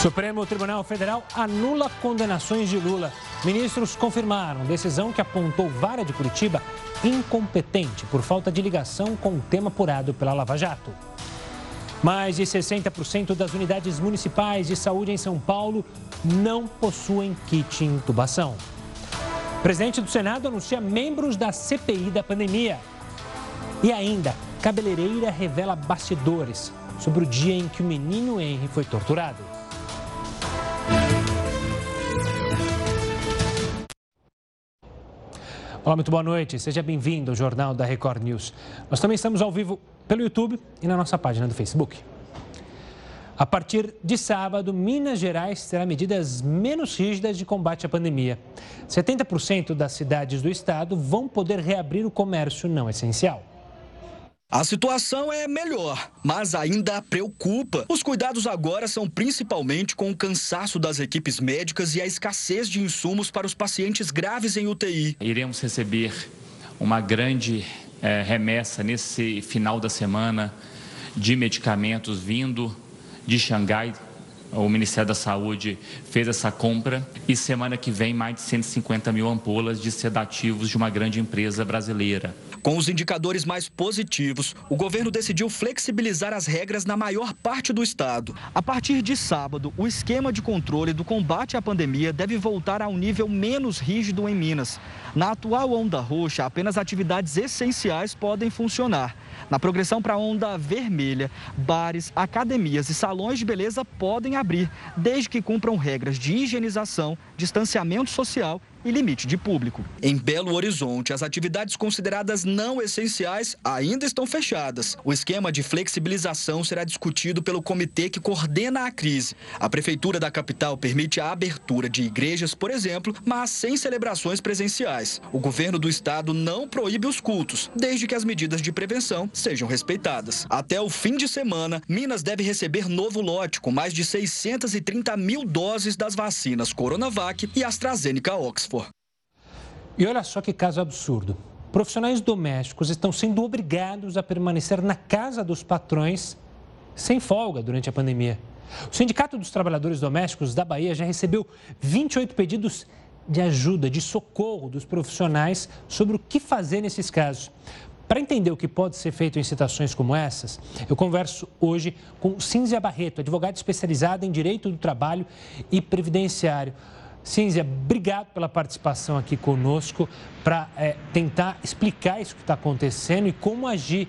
Supremo Tribunal Federal anula condenações de Lula. Ministros confirmaram decisão que apontou Vara de Curitiba incompetente por falta de ligação com o tema apurado pela Lava Jato. Mais de 60% das unidades municipais de saúde em São Paulo não possuem kit intubação. O presidente do Senado anuncia membros da CPI da pandemia. E ainda, cabeleireira revela bastidores sobre o dia em que o menino Henry foi torturado. Olá, muito boa noite. Seja bem-vindo ao Jornal da Record News. Nós também estamos ao vivo pelo YouTube e na nossa página do Facebook. A partir de sábado, Minas Gerais terá medidas menos rígidas de combate à pandemia. 70% das cidades do estado vão poder reabrir o comércio não essencial. A situação é melhor, mas ainda preocupa. Os cuidados agora são principalmente com o cansaço das equipes médicas e a escassez de insumos para os pacientes graves em UTI. Iremos receber uma grande é, remessa nesse final da semana de medicamentos vindo de Xangai. O Ministério da Saúde fez essa compra e semana que vem mais de 150 mil ampolas de sedativos de uma grande empresa brasileira. Com os indicadores mais positivos, o governo decidiu flexibilizar as regras na maior parte do estado. A partir de sábado, o esquema de controle do combate à pandemia deve voltar a um nível menos rígido em Minas. Na atual onda roxa, apenas atividades essenciais podem funcionar. Na progressão para a onda vermelha, bares, academias e salões de beleza podem abrir, desde que cumpram regras de higienização, distanciamento social e limite de público. Em Belo Horizonte, as atividades consideradas não essenciais ainda estão fechadas. O esquema de flexibilização será discutido pelo comitê que coordena a crise. A prefeitura da capital permite a abertura de igrejas, por exemplo, mas sem celebrações presenciais. O governo do estado não proíbe os cultos, desde que as medidas de prevenção sejam respeitadas. Até o fim de semana, Minas deve receber novo lote com mais de 630 mil doses das vacinas Coronavac e AstraZeneca Oxford. E olha só que caso absurdo. Profissionais domésticos estão sendo obrigados a permanecer na casa dos patrões sem folga durante a pandemia. O Sindicato dos Trabalhadores Domésticos da Bahia já recebeu 28 pedidos de ajuda, de socorro dos profissionais sobre o que fazer nesses casos. Para entender o que pode ser feito em situações como essas, eu converso hoje com Cínzia Barreto, advogada especializada em Direito do Trabalho e Previdenciário. Cínzia, obrigado pela participação aqui conosco para é, tentar explicar isso que está acontecendo e como agir.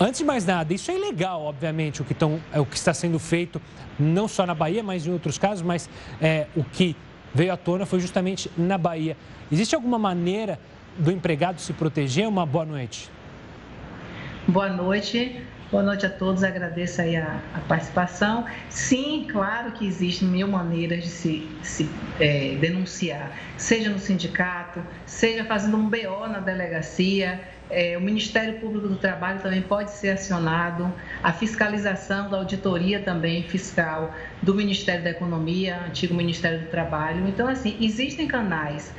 Antes de mais nada, isso é ilegal, obviamente, o que, tão, é, o que está sendo feito, não só na Bahia, mas em outros casos, mas é, o que veio à tona foi justamente na Bahia. Existe alguma maneira do empregado se proteger? Uma boa noite. Boa noite. Boa noite a todos, agradeço aí a, a participação. Sim, claro que existem mil maneiras de se, se é, denunciar, seja no sindicato, seja fazendo um BO na delegacia, é, o Ministério Público do Trabalho também pode ser acionado, a fiscalização da auditoria também fiscal do Ministério da Economia, antigo Ministério do Trabalho. Então, assim, existem canais.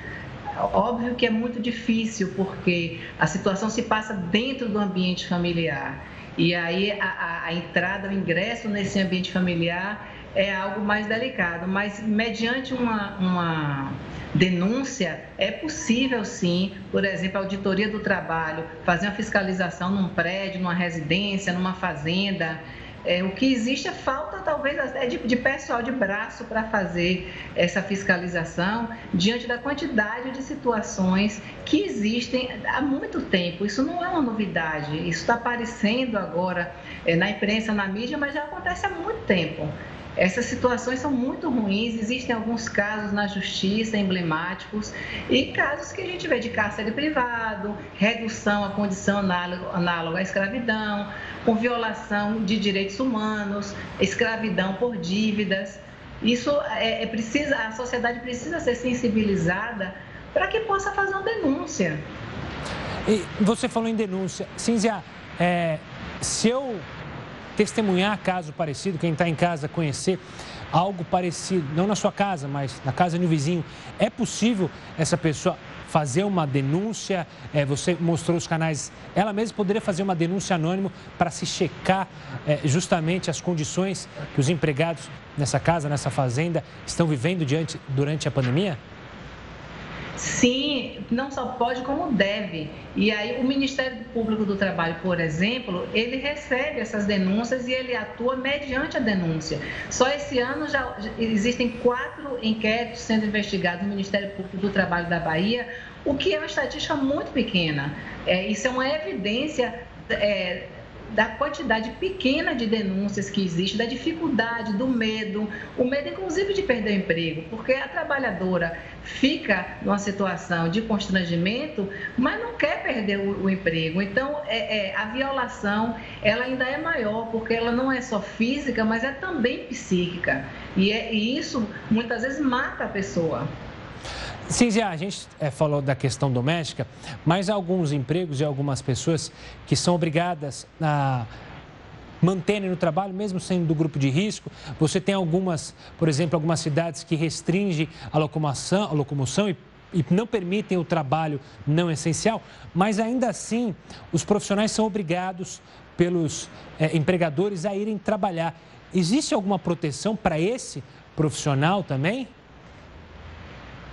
Óbvio que é muito difícil, porque a situação se passa dentro do ambiente familiar. E aí a, a, a entrada, o ingresso nesse ambiente familiar é algo mais delicado, mas mediante uma, uma denúncia é possível sim, por exemplo, a auditoria do trabalho, fazer uma fiscalização num prédio, numa residência, numa fazenda, é, o que existe é falta, talvez, até de, de pessoal de braço para fazer essa fiscalização diante da quantidade de situações que existem há muito tempo. Isso não é uma novidade, isso está aparecendo agora é, na imprensa, na mídia, mas já acontece há muito tempo. Essas situações são muito ruins, existem alguns casos na justiça emblemáticos e casos que a gente vê de cárcere privado, redução à condição análoga à escravidão, com violação de direitos humanos, escravidão por dívidas. Isso é, é precisa, a sociedade precisa ser sensibilizada para que possa fazer uma denúncia. E você falou em denúncia. Cinzia, é, se eu testemunhar caso parecido, quem está em casa conhecer algo parecido, não na sua casa, mas na casa de um vizinho, é possível essa pessoa fazer uma denúncia? É, você mostrou os canais. Ela mesma poderia fazer uma denúncia anônima para se checar é, justamente as condições que os empregados nessa casa, nessa fazenda, estão vivendo diante, durante a pandemia? Sim, não só pode, como deve. E aí o Ministério Público do Trabalho, por exemplo, ele recebe essas denúncias e ele atua mediante a denúncia. Só esse ano já existem quatro inquéritos sendo investigados no Ministério Público do Trabalho da Bahia, o que é uma estatística muito pequena. É, isso é uma evidência é, da quantidade pequena de denúncias que existe, da dificuldade, do medo, o medo inclusive de perder o emprego, porque a trabalhadora fica numa situação de constrangimento, mas não quer perder o, o emprego. Então, é, é, a violação ela ainda é maior, porque ela não é só física, mas é também psíquica. E, é, e isso muitas vezes mata a pessoa. Cinzia, a gente é, falou da questão doméstica, mas alguns empregos e algumas pessoas que são obrigadas a manterem no trabalho, mesmo sendo do grupo de risco. Você tem algumas, por exemplo, algumas cidades que restringem a locomoção, a locomoção e, e não permitem o trabalho não essencial, mas ainda assim os profissionais são obrigados pelos é, empregadores a irem trabalhar. Existe alguma proteção para esse profissional também?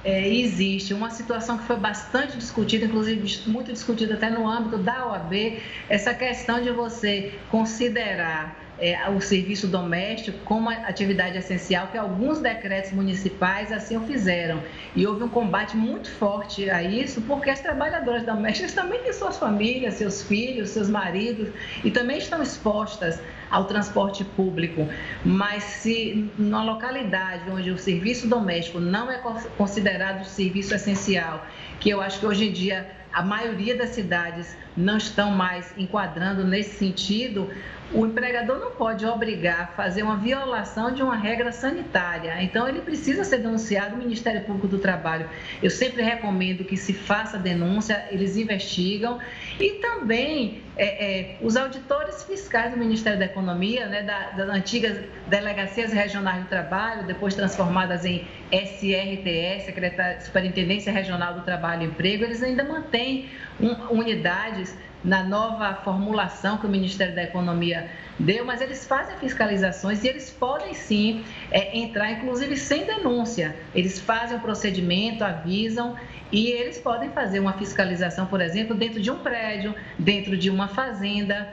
É, existe uma situação que foi bastante discutida, inclusive muito discutida até no âmbito da OAB, essa questão de você considerar é, o serviço doméstico como atividade essencial, que alguns decretos municipais assim o fizeram. E houve um combate muito forte a isso, porque as trabalhadoras domésticas também têm suas famílias, seus filhos, seus maridos, e também estão expostas ao transporte público. Mas se na localidade onde o serviço doméstico não é considerado serviço essencial, que eu acho que hoje em dia a maioria das cidades não estão mais enquadrando nesse sentido, o empregador não pode obrigar a fazer uma violação de uma regra sanitária. Então, ele precisa ser denunciado no Ministério Público do Trabalho. Eu sempre recomendo que se faça denúncia, eles investigam. E também é, é, os auditores fiscais do Ministério da Economia, né, da, das antigas delegacias regionais do trabalho, depois transformadas em SRTS, Secretaria Superintendência Regional do Trabalho e Emprego, eles ainda mantêm um, unidades na nova formulação que o Ministério da Economia deu, mas eles fazem fiscalizações e eles podem sim é, entrar, inclusive sem denúncia. Eles fazem o procedimento, avisam e eles podem fazer uma fiscalização, por exemplo, dentro de um prédio, dentro de uma fazenda.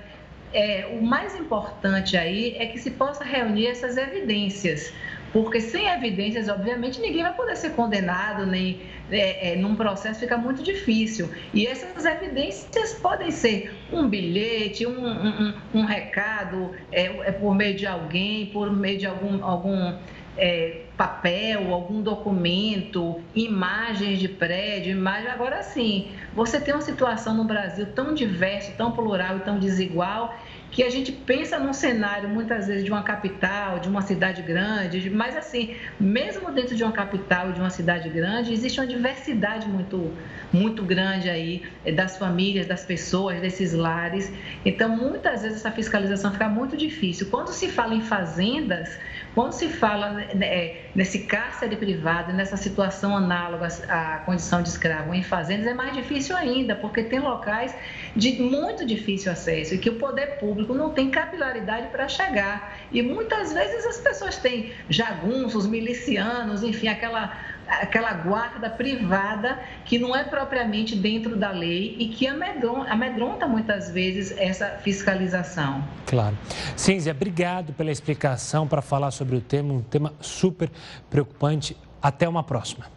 É, o mais importante aí é que se possa reunir essas evidências, porque sem evidências, obviamente, ninguém vai poder ser condenado, nem é, é, num processo fica muito difícil. E essas evidências podem ser um bilhete, um, um, um recado, é, é, por meio de alguém, por meio de algum, algum é, papel, algum documento, imagens de prédio, imagem. Agora sim, você tem uma situação no Brasil tão diversa, tão plural e tão desigual que a gente pensa num cenário muitas vezes de uma capital, de uma cidade grande, mas assim, mesmo dentro de uma capital, de uma cidade grande, existe uma diversidade muito muito grande aí eh, das famílias, das pessoas, desses lares. Então, muitas vezes essa fiscalização fica muito difícil. Quando se fala em fazendas, quando se fala né, é, nesse cárcere privado, nessa situação análoga à condição de escravo em fazendas, é mais difícil ainda, porque tem locais de muito difícil acesso e que o poder público não tem capilaridade para chegar. E muitas vezes as pessoas têm jagunços, milicianos, enfim, aquela aquela guarda privada que não é propriamente dentro da lei e que amedronta, muitas vezes essa fiscalização. Claro. Cínzia, obrigado pela explicação para falar sobre o tema, um tema super preocupante. Até uma próxima.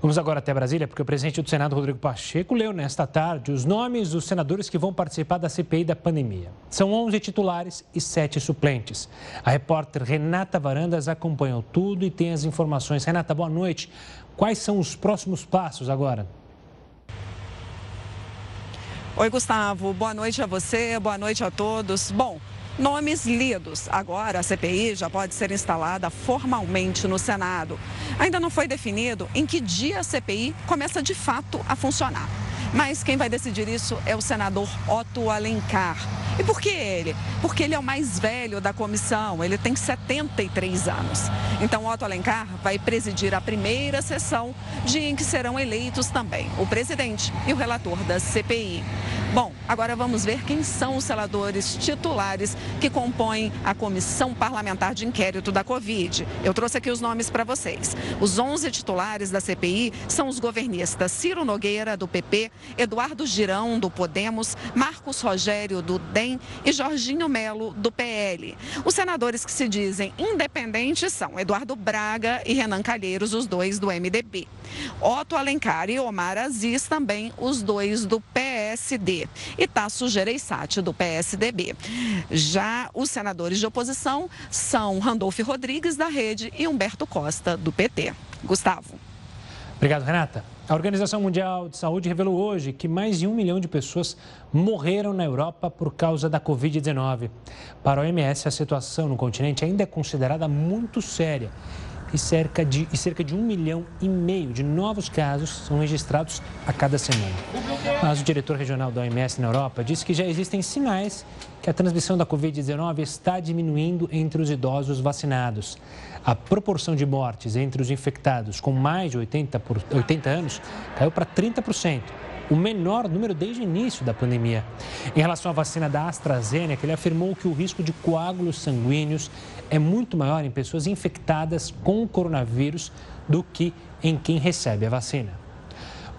Vamos agora até Brasília, porque o presidente do Senado, Rodrigo Pacheco, leu nesta tarde os nomes dos senadores que vão participar da CPI da pandemia. São 11 titulares e 7 suplentes. A repórter Renata Varandas acompanhou tudo e tem as informações. Renata, boa noite. Quais são os próximos passos agora? Oi, Gustavo. Boa noite a você, boa noite a todos. Bom, Nomes lidos. Agora a CPI já pode ser instalada formalmente no Senado. Ainda não foi definido em que dia a CPI começa de fato a funcionar. Mas quem vai decidir isso é o senador Otto Alencar. E por que ele? Porque ele é o mais velho da comissão, ele tem 73 anos. Então, Otto Alencar vai presidir a primeira sessão, dia em que serão eleitos também o presidente e o relator da CPI. Bom, agora vamos ver quem são os senadores titulares que compõem a comissão parlamentar de inquérito da Covid. Eu trouxe aqui os nomes para vocês. Os 11 titulares da CPI são os governistas Ciro Nogueira, do PP, Eduardo Girão, do Podemos, Marcos Rogério, do DEM e Jorginho Melo, do PL. Os senadores que se dizem independentes são Eduardo Braga e Renan Calheiros, os dois do MDB. Otto Alencar e Omar Aziz, também os dois do PSD e Tasso Gereissati, do PSDB. Já os senadores de oposição são Randolfo Rodrigues, da Rede, e Humberto Costa, do PT. Gustavo. Obrigado, Renata. A Organização Mundial de Saúde revelou hoje que mais de um milhão de pessoas morreram na Europa por causa da Covid-19. Para a OMS, a situação no continente ainda é considerada muito séria e cerca de, e cerca de um milhão e meio de novos casos são registrados a cada semana. Mas o diretor regional da OMS na Europa disse que já existem sinais que a transmissão da Covid-19 está diminuindo entre os idosos vacinados. A proporção de mortes entre os infectados com mais de 80, por, 80 anos caiu para 30% o menor número desde o início da pandemia. Em relação à vacina da AstraZeneca, ele afirmou que o risco de coágulos sanguíneos é muito maior em pessoas infectadas com o coronavírus do que em quem recebe a vacina.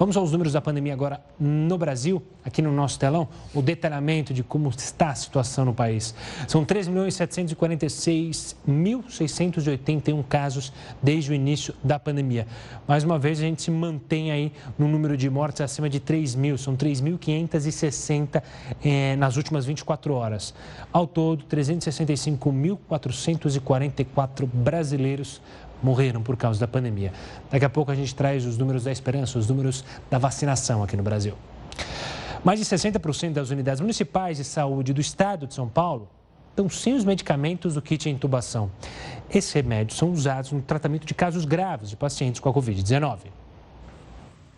Vamos aos números da pandemia agora no Brasil, aqui no nosso telão, o detalhamento de como está a situação no país. São 3.746.681 casos desde o início da pandemia. Mais uma vez, a gente se mantém aí no número de mortes acima de 3 mil, são 3.560 eh, nas últimas 24 horas. Ao todo, 365.444 brasileiros morreram por causa da pandemia. Daqui a pouco a gente traz os números da esperança, os números da vacinação aqui no Brasil. Mais de 60% das unidades municipais de saúde do estado de São Paulo estão sem os medicamentos do kit intubação. Esses remédios são usados no tratamento de casos graves de pacientes com a Covid-19.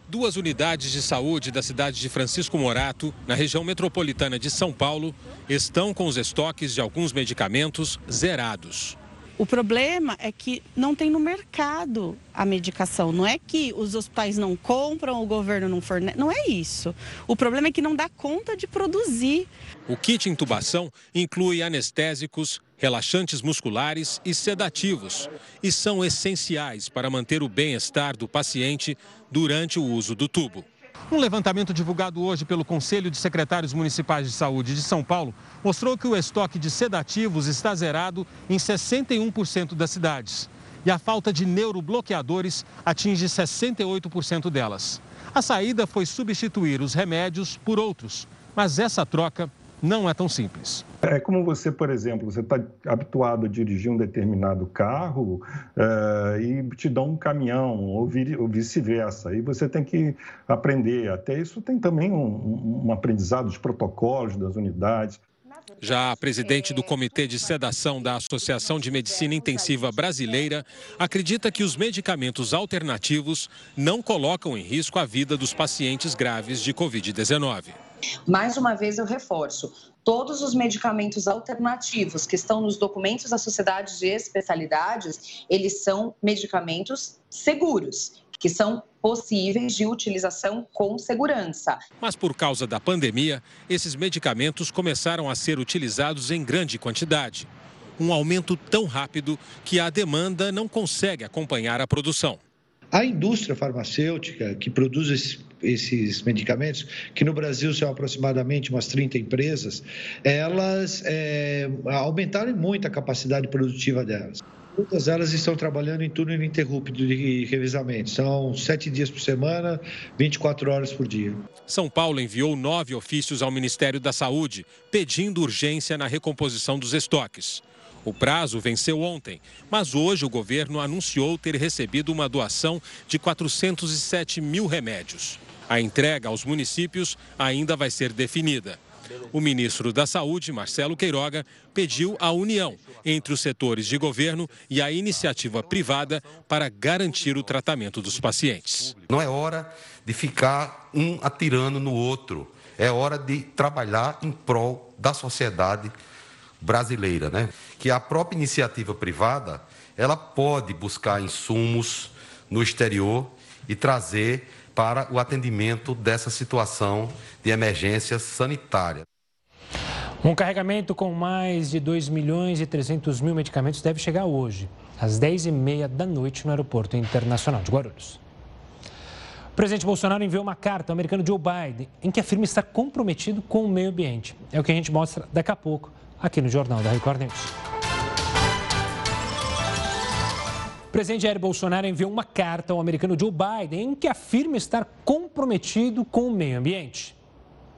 Duas unidades de saúde da cidade de Francisco Morato, na região metropolitana de São Paulo, estão com os estoques de alguns medicamentos zerados. O problema é que não tem no mercado a medicação. Não é que os hospitais não compram, o governo não fornece. Não é isso. O problema é que não dá conta de produzir. O kit intubação inclui anestésicos, relaxantes musculares e sedativos. E são essenciais para manter o bem-estar do paciente durante o uso do tubo. Um levantamento divulgado hoje pelo Conselho de Secretários Municipais de Saúde de São Paulo mostrou que o estoque de sedativos está zerado em 61% das cidades. E a falta de neurobloqueadores atinge 68% delas. A saída foi substituir os remédios por outros, mas essa troca não é tão simples. É como você, por exemplo, você está habituado a dirigir um determinado carro uh, e te dão um caminhão ou, ou vice-versa. Aí você tem que aprender. Até isso tem também um, um aprendizado dos protocolos das unidades. Já a presidente do Comitê de Sedação da Associação de Medicina Intensiva Brasileira acredita que os medicamentos alternativos não colocam em risco a vida dos pacientes graves de Covid-19. Mais uma vez eu reforço, todos os medicamentos alternativos que estão nos documentos da Sociedade de Especialidades, eles são medicamentos seguros, que são possíveis de utilização com segurança. Mas por causa da pandemia, esses medicamentos começaram a ser utilizados em grande quantidade. Um aumento tão rápido que a demanda não consegue acompanhar a produção. A indústria farmacêutica que produz esses, medicamentos, que no Brasil são aproximadamente umas 30 empresas, elas é, aumentaram muito a capacidade produtiva delas. Todas elas estão trabalhando em turno ininterrupto de revisamento. São sete dias por semana, 24 horas por dia. São Paulo enviou nove ofícios ao Ministério da Saúde, pedindo urgência na recomposição dos estoques. O prazo venceu ontem, mas hoje o governo anunciou ter recebido uma doação de 407 mil remédios. A entrega aos municípios ainda vai ser definida. O ministro da Saúde, Marcelo Queiroga, pediu a união entre os setores de governo e a iniciativa privada para garantir o tratamento dos pacientes. Não é hora de ficar um atirando no outro. é hora de trabalhar em prol da sociedade brasileira, né? Que a própria iniciativa privada, ela pode buscar insumos no exterior e trazer para o atendimento dessa situação de emergência sanitária. Um carregamento com mais de 2 milhões e 300 mil medicamentos deve chegar hoje, às 10h30 da noite, no Aeroporto Internacional de Guarulhos. O presidente Bolsonaro enviou uma carta ao americano Joe Biden em que afirma estar comprometido com o meio ambiente. É o que a gente mostra daqui a pouco aqui no Jornal da Record News. O presidente Jair Bolsonaro enviou uma carta ao americano Joe Biden em que afirma estar comprometido com o meio ambiente.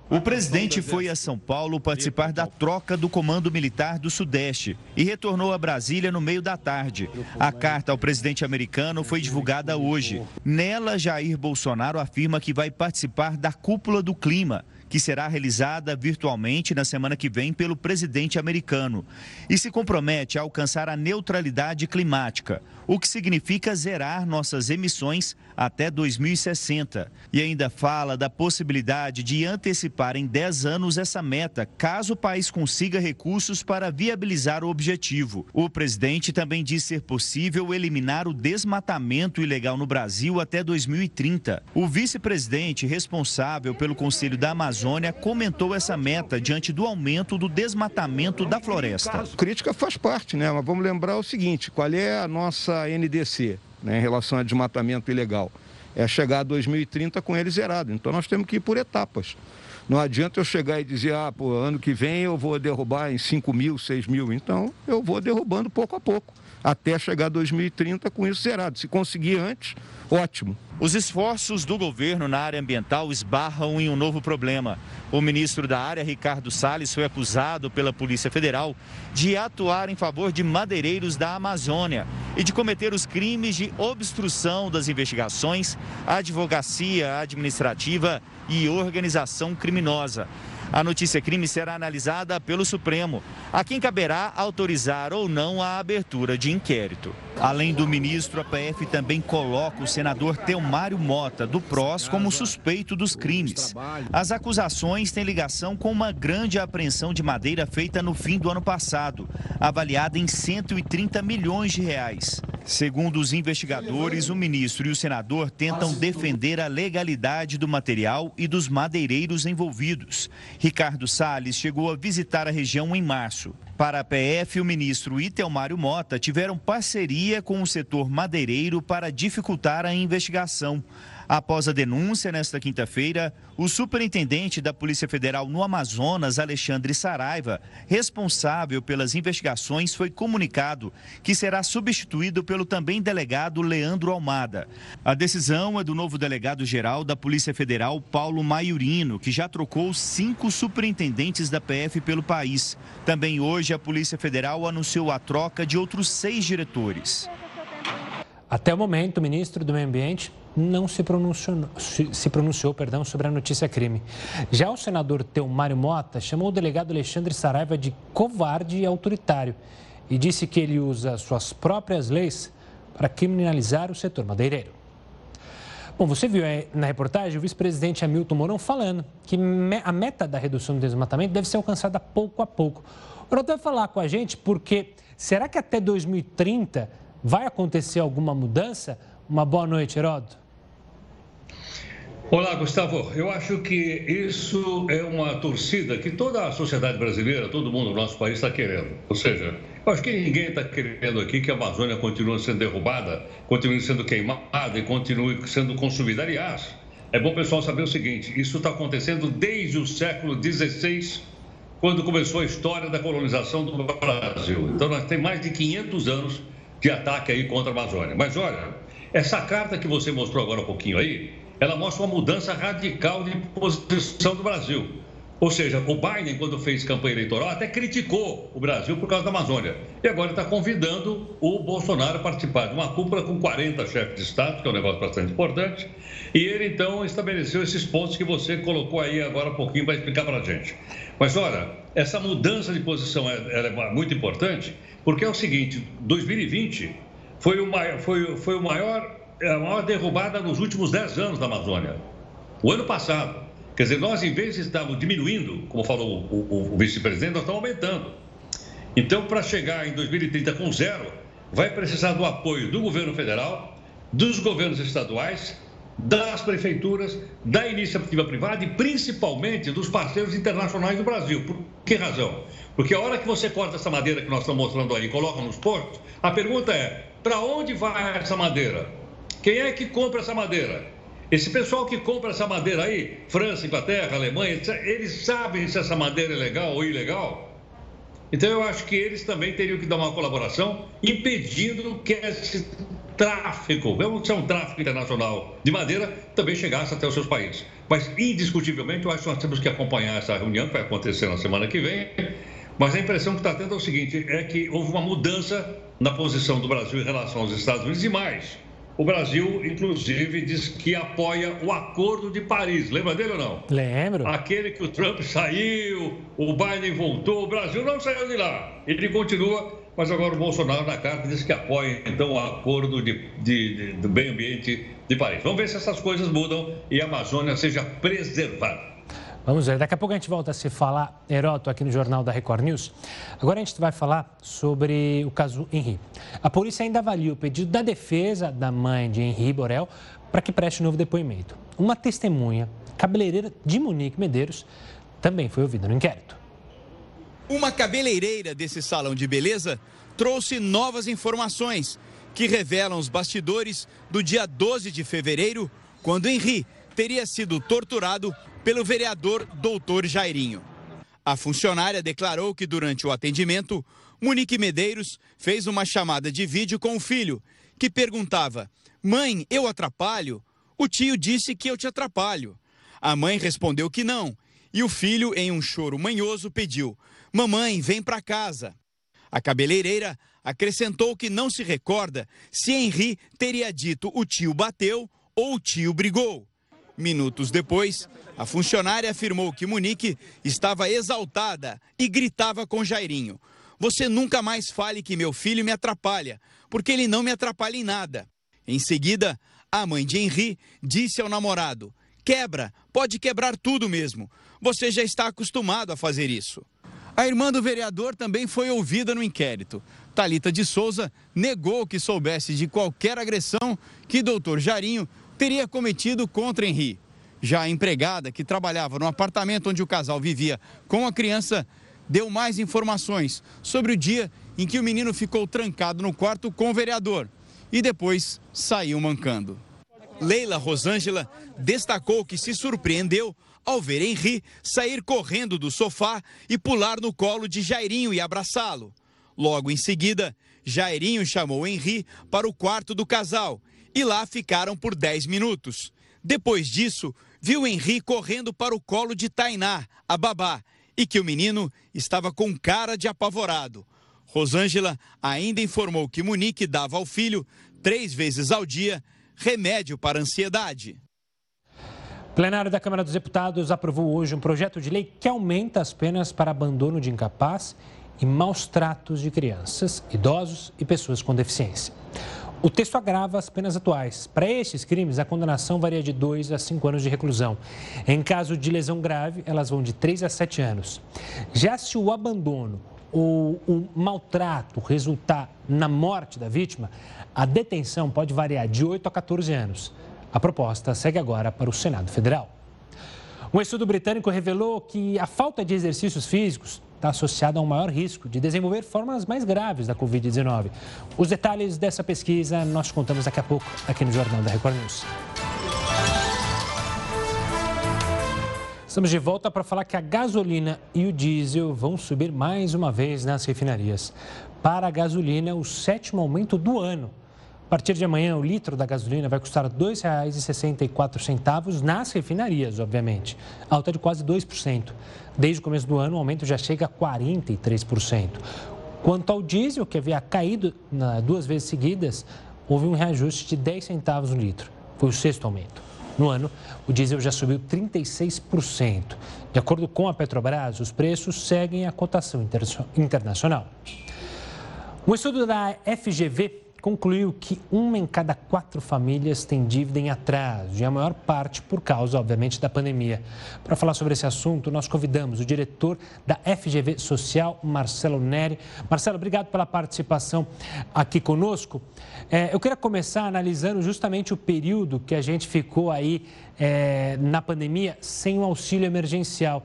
O presidente foi a São Paulo participar da troca do Comando Militar do Sudeste e retornou a Brasília no meio da tarde. A carta ao presidente americano foi divulgada hoje. Nela, Jair Bolsonaro afirma que vai participar da cúpula do clima que será realizada virtualmente na semana que vem pelo presidente americano, e se compromete a alcançar a neutralidade climática, o que significa zerar nossas emissões até 2060. E ainda fala da possibilidade de antecipar em 10 anos essa meta, caso o país consiga recursos para viabilizar o objetivo. O presidente também diz ser possível eliminar o desmatamento ilegal no Brasil até 2030. O vice-presidente responsável pelo Conselho da Amazônia comentou essa meta diante do aumento do desmatamento da floresta. Crítica faz parte, né? Mas vamos lembrar o seguinte: qual é a nossa NDC? né, em relação a desmatamento ilegal. É chegar a 2030 com ele zerado. Então nós temos que ir por etapas. Não adianta eu chegar e dizer, ah, pô, ano que vem eu vou derrubar em 5 mil, 6 mil. Então eu vou derrubando pouco a pouco, até chegar a 2030 com isso zerado. Se conseguir antes, ótimo. Os esforços do governo na área ambiental esbarram em um novo problema. O ministro da área, Ricardo Salles, foi acusado pela Polícia Federal de atuar em favor de madeireiros da Amazônia e de cometer os crimes de obstrução das investigações, advocacia administrativa e organização criminosa. A notícia crime será analisada pelo Supremo, a quem caberá autorizar ou não a abertura de inquérito. Além do ministro, a PF também coloca o senador Teomário Mota, do PROS, como suspeito dos crimes. As acusações têm ligação com uma grande apreensão de madeira feita no fim do ano passado, avaliada em 130 milhões de reais. Segundo os investigadores, o ministro e o senador tentam defender a legalidade do material e dos madeireiros envolvidos. Ricardo Salles chegou a visitar a região em março. Para a PF, o ministro Itelmário Mota tiveram parceria com o setor madeireiro para dificultar a investigação. Após a denúncia, nesta quinta-feira, o superintendente da Polícia Federal no Amazonas, Alexandre Saraiva, responsável pelas investigações, foi comunicado que será substituído pelo também delegado Leandro Almada. A decisão é do novo delegado-geral da Polícia Federal, Paulo Maiorino, que já trocou cinco superintendentes da PF pelo país. Também hoje, a Polícia Federal anunciou a troca de outros seis diretores. Até o momento, o ministro do Meio Ambiente não se pronunciou, se pronunciou perdão, sobre a notícia crime. Já o senador Teomário Mota chamou o delegado Alexandre Saraiva de covarde e autoritário e disse que ele usa suas próprias leis para criminalizar o setor madeireiro. Bom, você viu na reportagem o vice-presidente Hamilton Mourão falando que a meta da redução do desmatamento deve ser alcançada pouco a pouco. O Ronaldo vai falar com a gente porque será que até 2030 vai acontecer alguma mudança? Uma boa noite, Heródoto. Olá, Gustavo. Eu acho que isso é uma torcida que toda a sociedade brasileira, todo mundo no nosso país está querendo. Ou seja, eu acho que ninguém está querendo aqui que a Amazônia continue sendo derrubada, continue sendo queimada e continue sendo consumida. Aliás, é bom o pessoal saber o seguinte: isso está acontecendo desde o século XVI, quando começou a história da colonização do Brasil. Então, nós temos mais de 500 anos de ataque aí contra a Amazônia. Mas olha, essa carta que você mostrou agora um pouquinho aí ela mostra uma mudança radical de posição do Brasil. Ou seja, o Biden, quando fez campanha eleitoral, até criticou o Brasil por causa da Amazônia. E agora está convidando o Bolsonaro a participar de uma cúpula com 40 chefes de Estado, que é um negócio bastante importante. E ele, então, estabeleceu esses pontos que você colocou aí agora um pouquinho para explicar para a gente. Mas, olha, essa mudança de posição é, é muito importante, porque é o seguinte: 2020 foi o maior, foi, foi o maior é a maior derrubada nos últimos 10 anos da Amazônia. O ano passado. Quer dizer, nós, em vez de estarmos diminuindo, como falou o, o, o vice-presidente, nós estamos aumentando. Então, para chegar em 2030 com zero, vai precisar do apoio do governo federal, dos governos estaduais, das prefeituras, da iniciativa privada e principalmente dos parceiros internacionais do Brasil. Por que razão? Porque a hora que você corta essa madeira que nós estamos mostrando aí e coloca nos portos, a pergunta é: para onde vai essa madeira? Quem é que compra essa madeira? Esse pessoal que compra essa madeira aí, França, Inglaterra, Alemanha, eles sabem se essa madeira é legal ou ilegal? Então eu acho que eles também teriam que dar uma colaboração impedindo que esse tráfico, vamos dizer um tráfico internacional de madeira, também chegasse até os seus países. Mas indiscutivelmente eu acho que nós temos que acompanhar essa reunião que vai acontecer na semana que vem. Mas a impressão que está tendo é o seguinte, é que houve uma mudança na posição do Brasil em relação aos Estados Unidos e mais. O Brasil, inclusive, diz que apoia o Acordo de Paris. Lembra dele ou não? Lembro. Aquele que o Trump saiu, o Biden voltou, o Brasil não saiu de lá. Ele continua, mas agora o Bolsonaro na carta diz que apoia, então, o Acordo de, de, de, do Meio Ambiente de Paris. Vamos ver se essas coisas mudam e a Amazônia seja preservada. Vamos ver, daqui a pouco a gente volta a se falar, Heroto, aqui no Jornal da Record News. Agora a gente vai falar sobre o caso Henri. A polícia ainda avalia o pedido da defesa da mãe de Henri Borel para que preste um novo depoimento. Uma testemunha, cabeleireira de Monique Medeiros, também foi ouvida no inquérito. Uma cabeleireira desse salão de beleza trouxe novas informações que revelam os bastidores do dia 12 de fevereiro, quando Henri teria sido torturado pelo vereador Doutor Jairinho. A funcionária declarou que durante o atendimento, Monique Medeiros fez uma chamada de vídeo com o filho, que perguntava: Mãe, eu atrapalho? O tio disse que eu te atrapalho. A mãe respondeu que não, e o filho, em um choro manhoso, pediu: Mamãe, vem para casa. A cabeleireira acrescentou que não se recorda se Henri teria dito o tio bateu ou o tio brigou. Minutos depois, a funcionária afirmou que Monique estava exaltada e gritava com Jairinho: Você nunca mais fale que meu filho me atrapalha, porque ele não me atrapalha em nada. Em seguida, a mãe de Henri disse ao namorado: Quebra, pode quebrar tudo mesmo. Você já está acostumado a fazer isso. A irmã do vereador também foi ouvida no inquérito. Talita de Souza negou que soubesse de qualquer agressão que doutor Jarinho teria cometido contra Henri. Já a empregada, que trabalhava no apartamento onde o casal vivia com a criança, deu mais informações sobre o dia em que o menino ficou trancado no quarto com o vereador e depois saiu mancando. Leila Rosângela destacou que se surpreendeu ao ver Henri sair correndo do sofá e pular no colo de Jairinho e abraçá-lo. Logo em seguida, Jairinho chamou Henri para o quarto do casal e lá ficaram por 10 minutos. Depois disso, viu Henri correndo para o colo de Tainá, a babá, e que o menino estava com cara de apavorado. Rosângela ainda informou que Monique dava ao filho, três vezes ao dia, remédio para ansiedade. Plenário da Câmara dos Deputados aprovou hoje um projeto de lei que aumenta as penas para abandono de incapaz e maus tratos de crianças, idosos e pessoas com deficiência. O texto agrava as penas atuais. Para estes crimes, a condenação varia de 2 a 5 anos de reclusão. Em caso de lesão grave, elas vão de 3 a 7 anos. Já se o abandono ou o maltrato resultar na morte da vítima, a detenção pode variar de 8 a 14 anos. A proposta segue agora para o Senado Federal. Um estudo britânico revelou que a falta de exercícios físicos está associada a um maior risco de desenvolver formas mais graves da Covid-19. Os detalhes dessa pesquisa nós contamos daqui a pouco aqui no Jornal da Record News. Estamos de volta para falar que a gasolina e o diesel vão subir mais uma vez nas refinarias. Para a gasolina, o sétimo aumento do ano. Partir de amanhã, o litro da gasolina vai custar R$ 2,64 nas refinarias, obviamente, alta de quase 2%. Desde o começo do ano, o aumento já chega a 43%. Quanto ao diesel, que havia caído duas vezes seguidas, houve um reajuste de 10 centavos no litro. Foi o sexto aumento. No ano, o diesel já subiu 36%. De acordo com a Petrobras, os preços seguem a cotação internacional. Um estudo da FGV concluiu que uma em cada quatro famílias tem dívida em atraso, e a maior parte por causa, obviamente, da pandemia. Para falar sobre esse assunto, nós convidamos o diretor da FGV Social, Marcelo Neri. Marcelo, obrigado pela participação aqui conosco. É, eu queria começar analisando justamente o período que a gente ficou aí é, na pandemia sem o auxílio emergencial.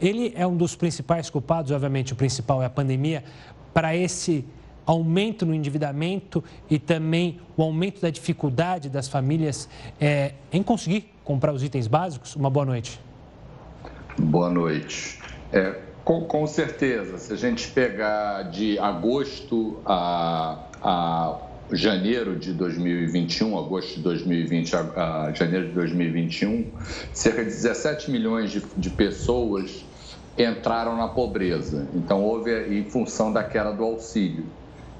Ele é um dos principais culpados, obviamente, o principal é a pandemia, para esse aumento no endividamento e também o aumento da dificuldade das famílias é, em conseguir comprar os itens básicos? Uma boa noite. Boa noite. É, com, com, certeza, se a gente pegar de agosto a, a janeiro de 2021, agosto de 2020 a, a janeiro de 2021, cerca de 17 milhões de, de pessoas entraram na pobreza. Então, houve em função da queda do auxílio.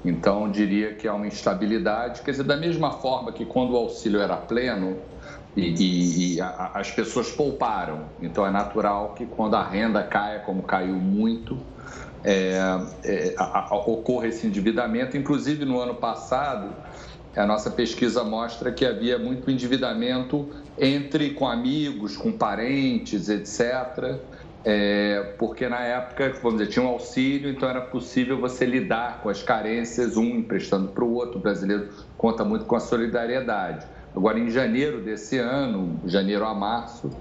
Então, diria que há uma instabilidade. Quer dizer, da mesma forma que quando o auxílio era pleno e, e, e a, as pessoas pouparam. Então, é natural que quando a renda caia, como caiu muito, é, é, a, a, ocorra esse endividamento. Inclusive, no ano passado, a nossa pesquisa mostra que havia muito endividamento entre com amigos, com parentes, etc é, porque na época, vamos dizer, tinha um auxílio, então era possível você lidar com as carências, um emprestando para o outro. O brasileiro conta muito com a solidariedade. Agora, em janeiro desse ano, janeiro a março,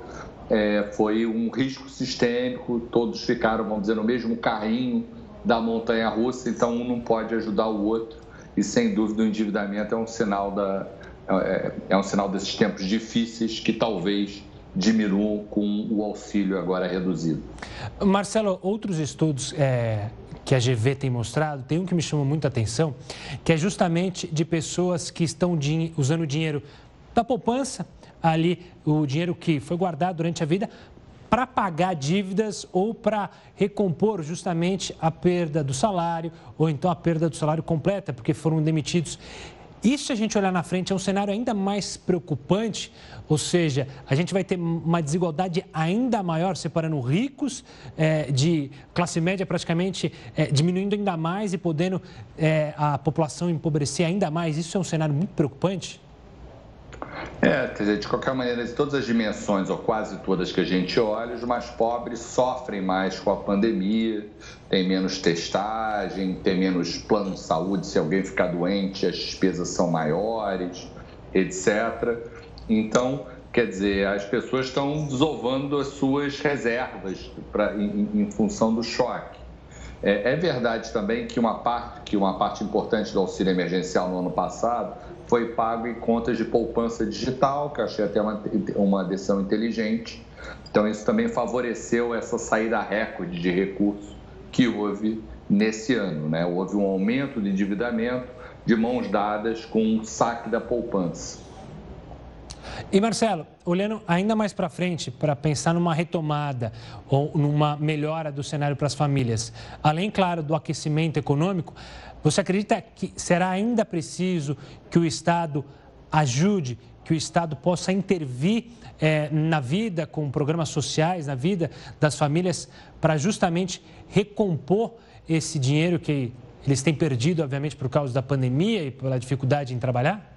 é, foi um risco sistêmico, todos ficaram, vamos dizer, no mesmo carrinho da montanha russa, então um não pode ajudar o outro. E sem dúvida o endividamento é um sinal da é, é um sinal desses tempos difíceis que talvez diminuam com o auxílio agora reduzido. Marcelo, outros estudos é, que a GV tem mostrado, tem um que me chama muita atenção, que é justamente de pessoas que estão usando dinheiro da poupança, ali o dinheiro que foi guardado durante a vida, para pagar dívidas ou para recompor justamente a perda do salário ou então a perda do salário completa, porque foram demitidos. Isso, se a gente olhar na frente, é um cenário ainda mais preocupante, ou seja, a gente vai ter uma desigualdade ainda maior, separando ricos é, de classe média praticamente é, diminuindo ainda mais e podendo é, a população empobrecer ainda mais. Isso é um cenário muito preocupante? É, quer dizer, de qualquer maneira, de todas as dimensões, ou quase todas que a gente olha, os mais pobres sofrem mais com a pandemia, tem menos testagem, tem menos plano de saúde, se alguém ficar doente, as despesas são maiores, etc. Então, quer dizer, as pessoas estão desovando as suas reservas pra, em, em função do choque. É, é, verdade também que uma parte, que uma parte importante do auxílio emergencial no ano passado foi pago em contas de poupança digital, que achei até uma, uma decisão inteligente. Então, isso também favoreceu essa saída recorde de recursos que houve nesse ano. Né? Houve um aumento de endividamento de mãos dadas com o saque da poupança. E Marcelo, olhando ainda mais para frente, para pensar numa retomada ou numa melhora do cenário para as famílias, além, claro, do aquecimento econômico, você acredita que será ainda preciso que o Estado ajude, que o Estado possa intervir é, na vida, com programas sociais, na vida das famílias, para justamente recompor esse dinheiro que eles têm perdido, obviamente, por causa da pandemia e pela dificuldade em trabalhar?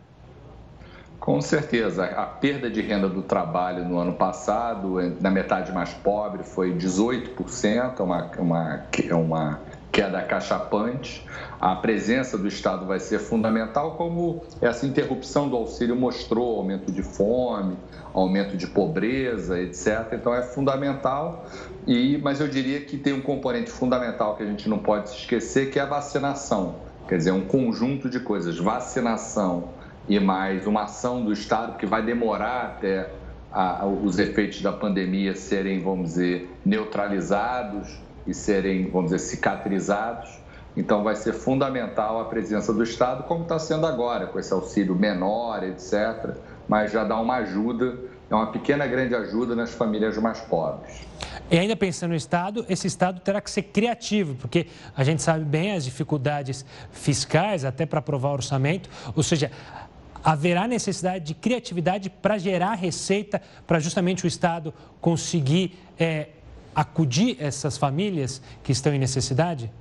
Com certeza. A perda de renda do trabalho no ano passado, na metade mais pobre, foi 18%, uma, uma, uma queda cachapante. A presença do Estado vai ser fundamental, como essa interrupção do auxílio mostrou, aumento de fome, aumento de pobreza, etc. Então é fundamental. E, mas eu diria que tem um componente fundamental que a gente não pode se esquecer, que é a vacinação. Quer dizer, um conjunto de coisas, vacinação e mais uma ação do Estado que vai demorar até a, os efeitos da pandemia serem, vamos dizer, neutralizados e serem, vamos dizer, cicatrizados. Então, vai ser fundamental a presença do Estado, como está sendo agora, com esse auxílio menor, etc. Mas já dá uma ajuda, é uma pequena, grande ajuda nas famílias mais pobres. E ainda pensando no Estado, esse Estado terá que ser criativo, porque a gente sabe bem as dificuldades fiscais, até para aprovar o orçamento, ou seja, haverá necessidade de criatividade para gerar receita, para justamente o Estado conseguir é, acudir essas famílias que estão em necessidade?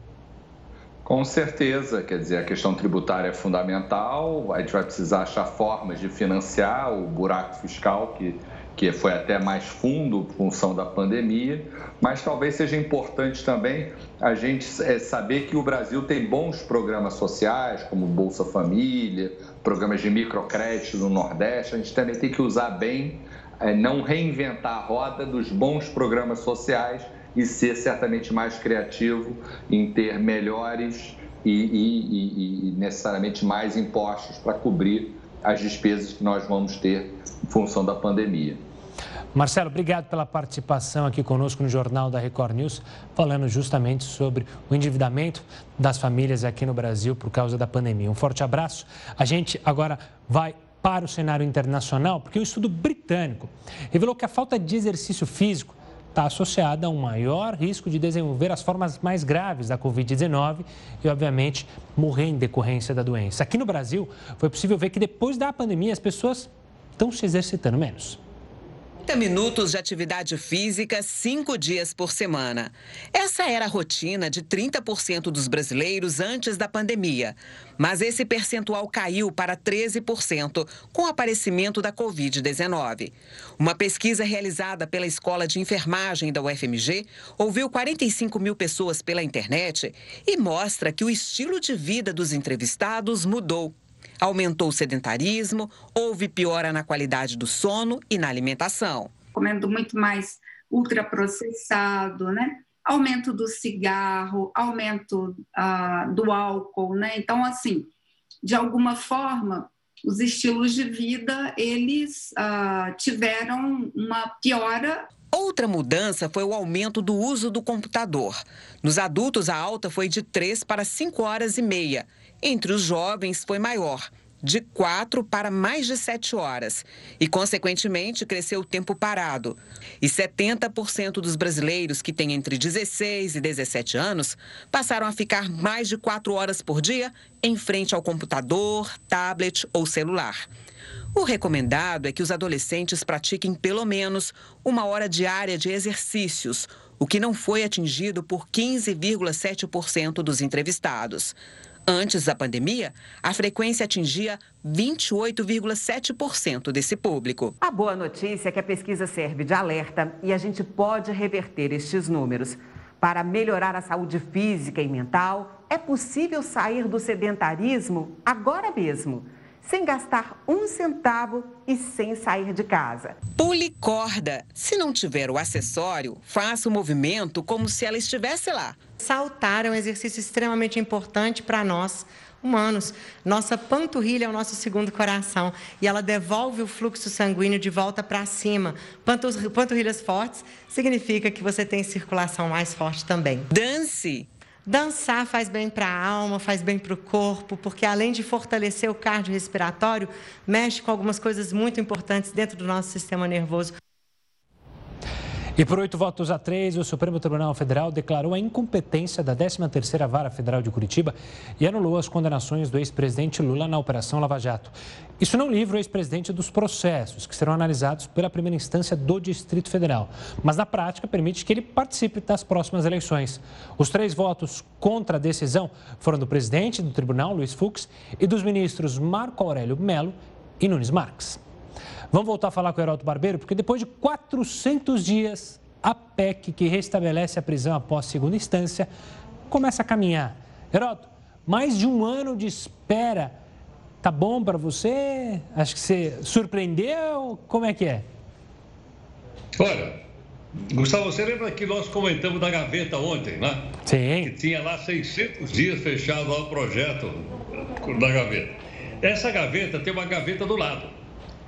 Com certeza, quer dizer, a questão tributária é fundamental, a gente vai precisar achar formas de financiar o buraco fiscal que, que foi até mais fundo em função da pandemia, mas talvez seja importante também a gente é, saber que o Brasil tem bons programas sociais, como Bolsa Família, programas de microcrédito no Nordeste, a gente também tem que usar bem, é, não reinventar a roda dos bons programas sociais e ser certamente mais criativo em ter melhores e, e, e necessariamente mais impostos para cobrir as despesas que nós vamos ter em função da pandemia. Marcelo, obrigado pela participação aqui conosco no Jornal da Record News, falando justamente sobre o endividamento das famílias aqui no Brasil por causa da pandemia. Um forte abraço. A gente agora vai para o cenário internacional, porque um estudo britânico revelou que a falta de exercício físico está associada a um maior risco de desenvolver as formas mais graves da Covid-19 e, obviamente, morrer em decorrência da doença. Aqui no Brasil, foi possível ver que depois da pandemia as pessoas estão se exercitando menos. 30 minutos de atividade física cinco dias por semana. Essa era a rotina de 30% dos brasileiros antes da pandemia. Mas esse percentual caiu para 13% com o aparecimento da Covid-19. Uma pesquisa realizada pela Escola de Enfermagem da UFMG ouviu 45 mil pessoas pela internet e mostra que o estilo de vida dos entrevistados mudou. Aumentou o sedentarismo, houve piora na qualidade do sono e na alimentação. Comendo muito mais ultraprocessado, né? Aumento do cigarro, aumento ah, do álcool, né? Então, assim, de alguma forma, os estilos de vida, eles ah, tiveram uma piora Outra mudança foi o aumento do uso do computador. Nos adultos, a alta foi de 3 para 5 horas e meia entre os jovens foi maior, de 4 para mais de 7 horas, e, consequentemente, cresceu o tempo parado. E 70% dos brasileiros que têm entre 16 e 17 anos passaram a ficar mais de 4 horas por dia em frente ao computador, tablet ou celular. O recomendado é que os adolescentes pratiquem pelo menos uma hora diária de exercícios, o que não foi atingido por 15,7% dos entrevistados. Antes da pandemia, a frequência atingia 28,7% desse público. A boa notícia é que a pesquisa serve de alerta e a gente pode reverter estes números. Para melhorar a saúde física e mental, é possível sair do sedentarismo agora mesmo sem gastar um centavo e sem sair de casa. Pule corda. Se não tiver o acessório, faça o movimento como se ela estivesse lá. Saltar é um exercício extremamente importante para nós humanos. Nossa panturrilha é o nosso segundo coração e ela devolve o fluxo sanguíneo de volta para cima. Panturrilhas fortes significa que você tem circulação mais forte também. Dance! Dançar faz bem para a alma, faz bem para o corpo, porque além de fortalecer o cardiorrespiratório, mexe com algumas coisas muito importantes dentro do nosso sistema nervoso. E por oito votos a três, o Supremo Tribunal Federal declarou a incompetência da 13ª Vara Federal de Curitiba e anulou as condenações do ex-presidente Lula na Operação Lava Jato. Isso não livra o ex-presidente dos processos, que serão analisados pela primeira instância do Distrito Federal, mas na prática permite que ele participe das próximas eleições. Os três votos contra a decisão foram do presidente do tribunal, Luiz Fux, e dos ministros Marco Aurélio Melo e Nunes Marques. Vamos voltar a falar com o Heraldo Barbeiro, porque depois de 400 dias, a PEC, que restabelece a prisão após segunda instância, começa a caminhar. Heraldo, mais de um ano de espera. Tá bom para você? Acho que você surpreendeu. Como é que é? Olha, Gustavo, você lembra que nós comentamos da gaveta ontem, né? Sim. Que tinha lá 600 dias fechado lá o projeto da gaveta. Essa gaveta tem uma gaveta do lado.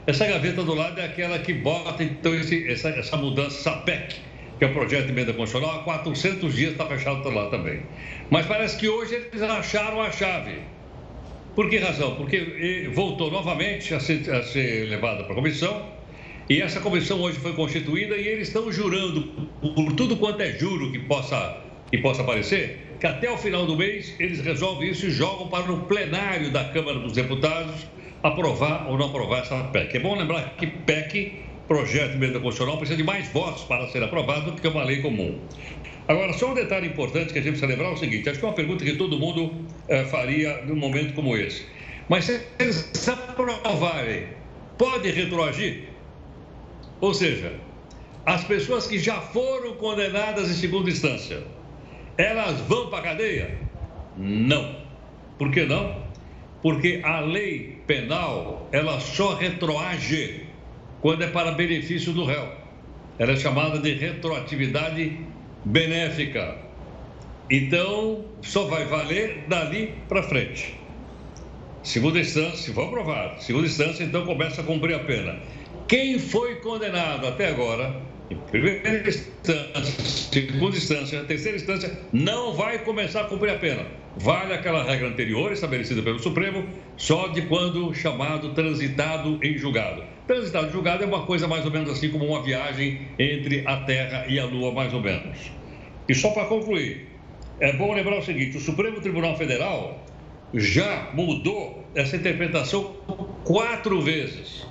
Essa gaveta do lado é aquela que bota, então, esse, essa, essa mudança, essa PEC, que é o projeto de emenda constitucional, há 400 dias está fechado lá também. Mas parece que hoje eles acharam a chave. Por que razão? Porque voltou novamente a ser, a ser levada para a comissão, e essa comissão hoje foi constituída e eles estão jurando, por tudo quanto é juro que possa, que possa aparecer, que até o final do mês eles resolvem isso e jogam para o plenário da Câmara dos Deputados aprovar ou não aprovar essa PEC. É bom lembrar que PEC projeto de emenda constitucional precisa de mais votos para ser aprovado do que uma lei comum. Agora, só um detalhe importante que a gente precisa lembrar é o seguinte: acho que é uma pergunta que todo mundo é, faria num momento como esse. Mas se eles aprovarem, pode retroagir? Ou seja, as pessoas que já foram condenadas em segunda instância, elas vão para a cadeia? Não. Por que não? Porque a lei penal, ela só retroage quando é para benefício do réu. Ela é chamada de retroatividade benéfica. Então, só vai valer dali para frente. Segunda instância, se for aprovado. Segunda instância, então começa a cumprir a pena. Quem foi condenado até agora, em primeira instância, segunda instância, terceira instância, não vai começar a cumprir a pena. Vale aquela regra anterior estabelecida pelo Supremo, só de quando chamado transitado em julgado. Transitado em julgado é uma coisa mais ou menos assim como uma viagem entre a Terra e a Lua, mais ou menos. E só para concluir, é bom lembrar o seguinte: o Supremo Tribunal Federal já mudou essa interpretação quatro vezes.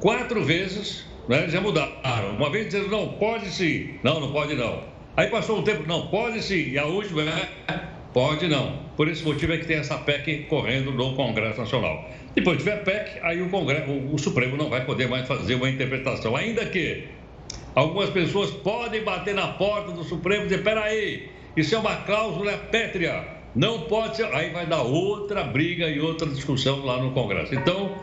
Quatro vezes né, já mudaram. Uma vez dizendo, não, pode sim. Não, não pode não. Aí passou um tempo, não, pode sim. E a última é, pode não. Por esse motivo é que tem essa PEC correndo no Congresso Nacional. Depois tiver PEC, aí o, Congresso, o, o Supremo não vai poder mais fazer uma interpretação. Ainda que algumas pessoas podem bater na porta do Supremo e dizer, peraí, isso é uma cláusula pétrea não pode ser. Aí vai dar outra briga e outra discussão lá no Congresso. Então,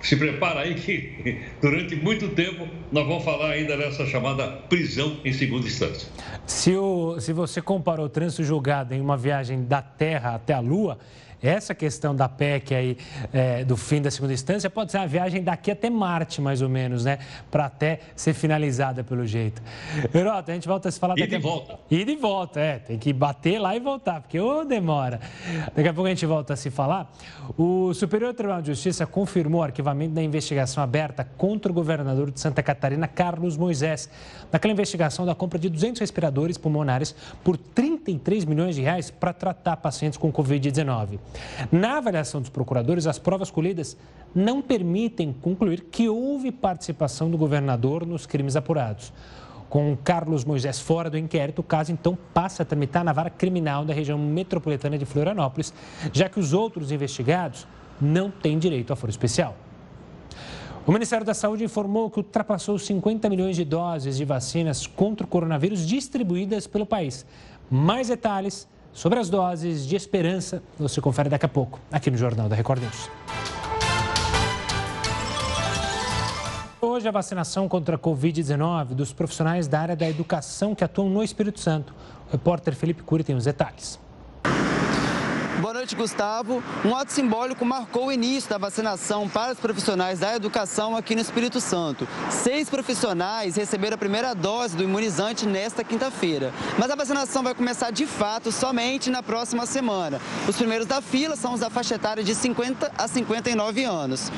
se prepara aí que durante muito tempo nós vamos falar ainda dessa chamada prisão em segunda instância. Se, o, se você comparou o trânsito julgado em uma viagem da Terra até a Lua, essa questão da PEC aí, é, do fim da segunda instância, pode ser uma viagem daqui até Marte, mais ou menos, né? Para até ser finalizada pelo jeito. Herota, a gente volta a se falar daqui. E de volta. E de volta, é. Tem que bater lá e voltar, porque ô, demora. Daqui a pouco a gente volta a se falar. O Superior Tribunal de Justiça confirmou o arquivamento da investigação aberta contra o governador de Santa Catarina, Carlos Moisés, naquela investigação da compra de 200 respiradores pulmonares por 33 milhões de reais para tratar pacientes com Covid-19. Na avaliação dos procuradores, as provas colhidas não permitem concluir que houve participação do governador nos crimes apurados. Com Carlos Moisés fora do inquérito, o caso então passa a tramitar na vara criminal da região metropolitana de Florianópolis, já que os outros investigados não têm direito a foro especial. O Ministério da Saúde informou que ultrapassou 50 milhões de doses de vacinas contra o coronavírus distribuídas pelo país. Mais detalhes sobre as doses de esperança você confere daqui a pouco, aqui no Jornal da Record News. Hoje, a vacinação contra a Covid-19 dos profissionais da área da educação que atuam no Espírito Santo. O repórter Felipe Cury tem os detalhes. Gustavo. Um ato simbólico marcou o início da vacinação para os profissionais da educação aqui no Espírito Santo. Seis profissionais receberam a primeira dose do imunizante nesta quinta-feira. Mas a vacinação vai começar de fato somente na próxima semana. Os primeiros da fila são os da faixa etária de 50 a 59 anos.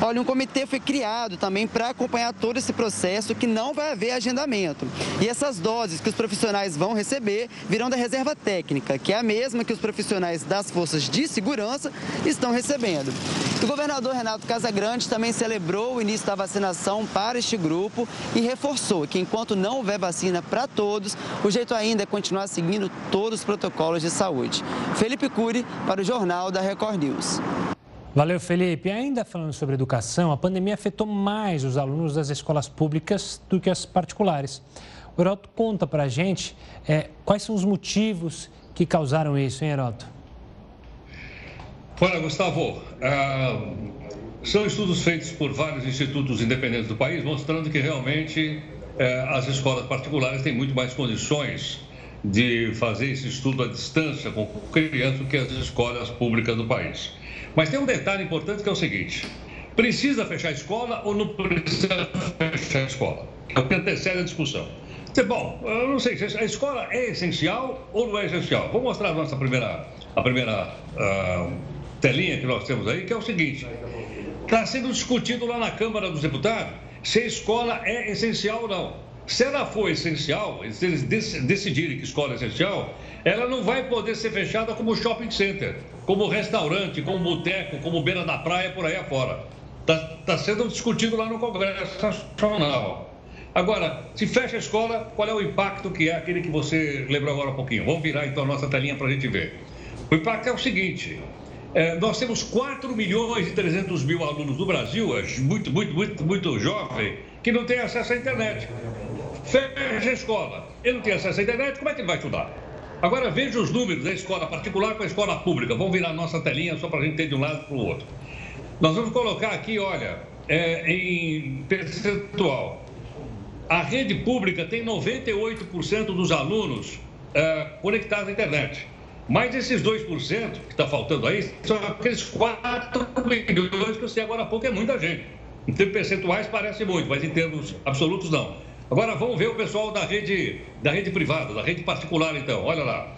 Olha, um comitê foi criado também para acompanhar todo esse processo que não vai haver agendamento. E essas doses que os profissionais vão receber virão da reserva técnica, que é a mesma que os profissionais das forças de segurança estão recebendo. O governador Renato Casagrande também celebrou o início da vacinação para este grupo e reforçou que enquanto não houver vacina para todos, o jeito ainda é continuar seguindo todos os protocolos de saúde. Felipe Cury para o Jornal da Record News. Valeu, Felipe. Ainda falando sobre educação, a pandemia afetou mais os alunos das escolas públicas do que as particulares. O Heroto conta para a gente é, quais são os motivos que causaram isso, hein, Heroto? Olha, Gustavo, ah, são estudos feitos por vários institutos independentes do país mostrando que realmente eh, as escolas particulares têm muito mais condições de fazer esse estudo à distância com crianças do que as escolas públicas do país. Mas tem um detalhe importante que é o seguinte: precisa fechar a escola ou não precisa fechar a escola? É o que antecede a discussão. Bom, eu não sei, a escola é essencial ou não é essencial? Vou mostrar a nossa primeira, a primeira uh, telinha que nós temos aí, que é o seguinte: está sendo discutido lá na Câmara dos Deputados se a escola é essencial ou não. Se ela for essencial, se eles decidirem que escola é essencial, ela não vai poder ser fechada como shopping center, como restaurante, como boteco, como beira da praia, por aí afora. Está tá sendo discutido lá no Congresso Nacional. Agora, se fecha a escola, qual é o impacto que é aquele que você lembrou agora um pouquinho? Vamos virar então a nossa telinha para a gente ver. O impacto é o seguinte: nós temos 4 milhões e 300 mil alunos do Brasil, é muito, muito, muito, muito jovem, que não tem acesso à internet. Fecha a escola, ele não tem acesso à internet, como é que ele vai estudar? Agora veja os números da escola particular com a escola pública. Vamos virar nossa telinha só para a gente ter de um lado para o outro. Nós vamos colocar aqui, olha, é, em percentual. A rede pública tem 98% dos alunos é, conectados à internet. Mas esses 2% que está faltando aí são aqueles 4 milhões que eu sei agora há pouco é muita gente. Em termos percentuais parece muito, mas em termos absolutos não. Agora vamos ver o pessoal da rede, da rede privada, da rede particular então. Olha lá.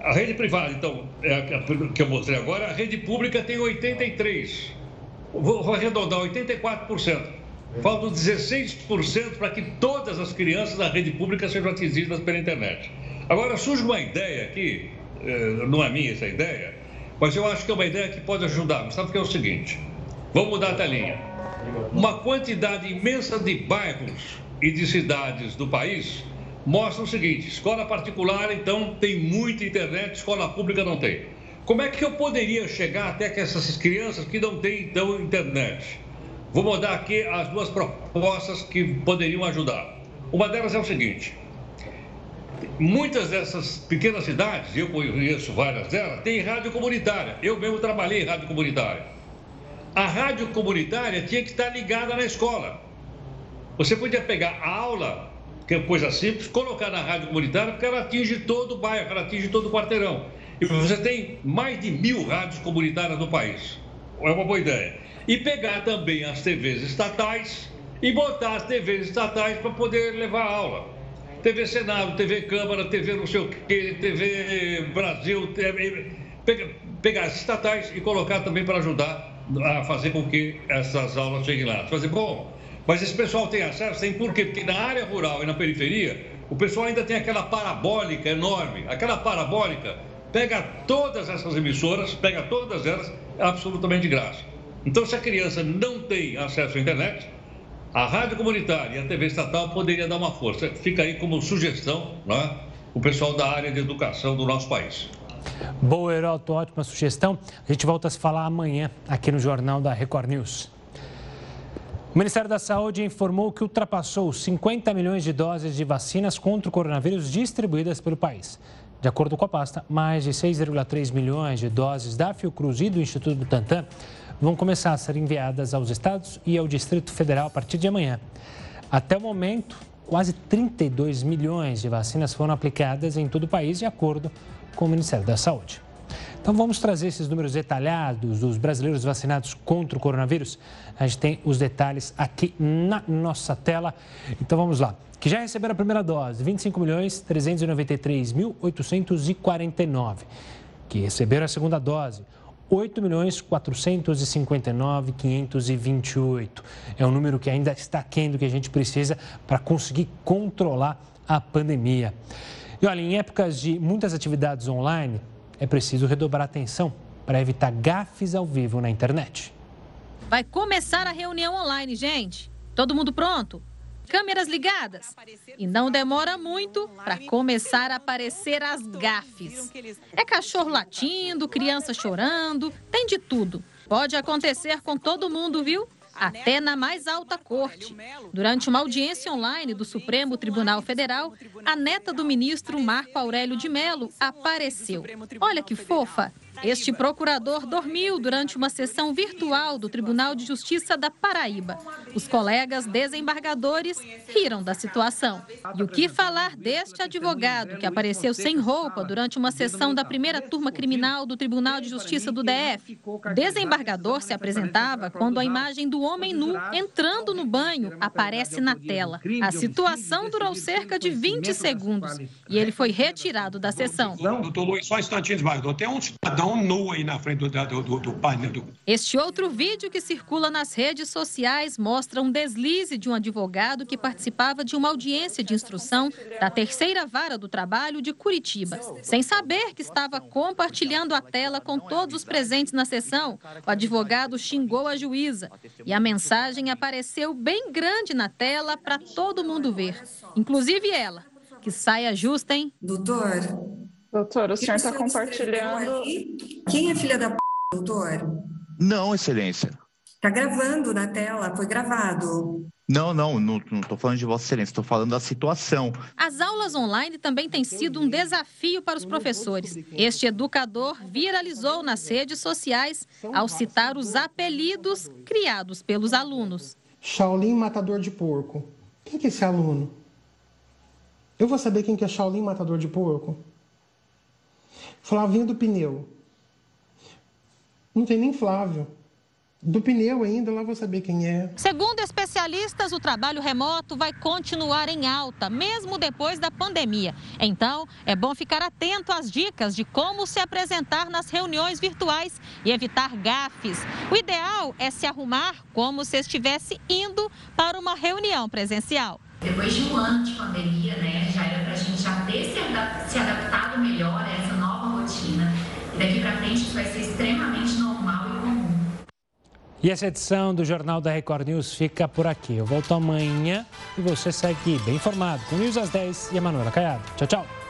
A rede privada, então, é a que eu mostrei agora, a rede pública tem 83. Vou arredondar 84%. Faltam 16% para que todas as crianças da rede pública sejam atingidas pela internet. Agora surge uma ideia aqui, não é minha essa ideia, mas eu acho que é uma ideia que pode ajudar. Sabe o que é o seguinte? Vamos mudar a telinha. Uma quantidade imensa de bairros e de cidades do país mostram o seguinte: escola particular, então, tem muita internet, escola pública não tem. Como é que eu poderia chegar até que essas crianças que não têm, então, internet? Vou mudar aqui as duas propostas que poderiam ajudar. Uma delas é o seguinte: muitas dessas pequenas cidades, eu conheço várias delas, têm rádio comunitária. Eu mesmo trabalhei em rádio comunitária. A rádio comunitária tinha que estar ligada na escola. Você podia pegar a aula, que é coisa simples, colocar na rádio comunitária, porque ela atinge todo o bairro, ela atinge todo o quarteirão. E você tem mais de mil rádios comunitárias no país. É uma boa ideia. E pegar também as TVs estatais e botar as TVs estatais para poder levar a aula. TV Senado, TV Câmara, TV não sei o quê, TV Brasil, TV... pegar as estatais e colocar também para ajudar a fazer com que essas aulas cheguem lá. Vai dizer, bom, mas esse pessoal tem acesso? Tem por quê? Porque na área rural e na periferia, o pessoal ainda tem aquela parabólica enorme. Aquela parabólica pega todas essas emissoras, pega todas elas, absolutamente de graça. Então, se a criança não tem acesso à internet, a rádio comunitária e a TV estatal poderia dar uma força. Fica aí como sugestão, né? O pessoal da área de educação do nosso país. Boa, Heroto, ótima sugestão. A gente volta a se falar amanhã aqui no Jornal da Record News. O Ministério da Saúde informou que ultrapassou 50 milhões de doses de vacinas contra o coronavírus distribuídas pelo país. De acordo com a pasta, mais de 6,3 milhões de doses da Fiocruz e do Instituto Butantan vão começar a ser enviadas aos estados e ao Distrito Federal a partir de amanhã. Até o momento, quase 32 milhões de vacinas foram aplicadas em todo o país, de acordo com o Ministério da Saúde. Então vamos trazer esses números detalhados dos brasileiros vacinados contra o coronavírus. A gente tem os detalhes aqui na nossa tela. Então vamos lá. Que já receberam a primeira dose, 25 milhões 393 mil 849. Que receberam a segunda dose, 8 milhões 459 528. É um número que ainda está aquém do que a gente precisa para conseguir controlar a pandemia. E olha, em épocas de muitas atividades online, é preciso redobrar a atenção para evitar gafes ao vivo na internet. Vai começar a reunião online, gente. Todo mundo pronto? Câmeras ligadas. E não demora muito para começar a aparecer as gafes. É cachorro latindo, criança chorando, tem de tudo. Pode acontecer com todo mundo, viu? até na mais alta corte. Durante uma audiência online do Supremo Tribunal Federal, a neta do ministro Marco Aurélio de Mello apareceu. Olha que fofa! Este procurador dormiu durante uma sessão virtual do Tribunal de Justiça da Paraíba. Os colegas desembargadores riram da situação. E o que falar deste advogado que apareceu sem roupa durante uma sessão da primeira turma criminal do Tribunal de Justiça do DF? O desembargador se apresentava quando a imagem do homem nu entrando no banho aparece na tela. A situação durou cerca de 20 segundos e ele foi retirado da sessão. Doutor Luiz, só um instantinho, desembargador. Tem um cidadão um nu aí na frente do, do, do painel. Do... Este outro vídeo que circula nas redes sociais mostra um deslize de um advogado que participava de uma audiência de instrução da terceira vara do trabalho de Curitiba. Sem saber que estava compartilhando a tela com todos os presentes na sessão, o advogado xingou a juíza e a mensagem apareceu bem grande na tela para todo mundo ver, inclusive ela. Que saia justa, hein? Doutor, Doutor, o senhor está compartilhando. Quem é filha da p, doutor? Não, excelência. Está gravando na tela, foi gravado. Não, não, não estou falando de Vossa Excelência, estou falando da situação. As aulas online também têm sido um desafio para os professores. Este educador viralizou nas redes sociais ao citar os apelidos criados pelos alunos. Shaolin Matador de Porco. Quem que é esse aluno? Eu vou saber quem que é Shaolin Matador de Porco? Flavinho do pneu. Não tem nem Flávio. Do pneu ainda, lá vou saber quem é. Segundo especialistas, o trabalho remoto vai continuar em alta, mesmo depois da pandemia. Então, é bom ficar atento às dicas de como se apresentar nas reuniões virtuais e evitar gafes. O ideal é se arrumar como se estivesse indo para uma reunião presencial. Depois de um ano de pandemia, né, já era para a gente já ter se adaptado melhor a essa. Daqui para frente isso vai ser extremamente normal e comum. E essa edição do Jornal da Record News fica por aqui. Eu volto amanhã e você segue bem informado com News às 10 e a Manuela Caiado. Tchau, tchau.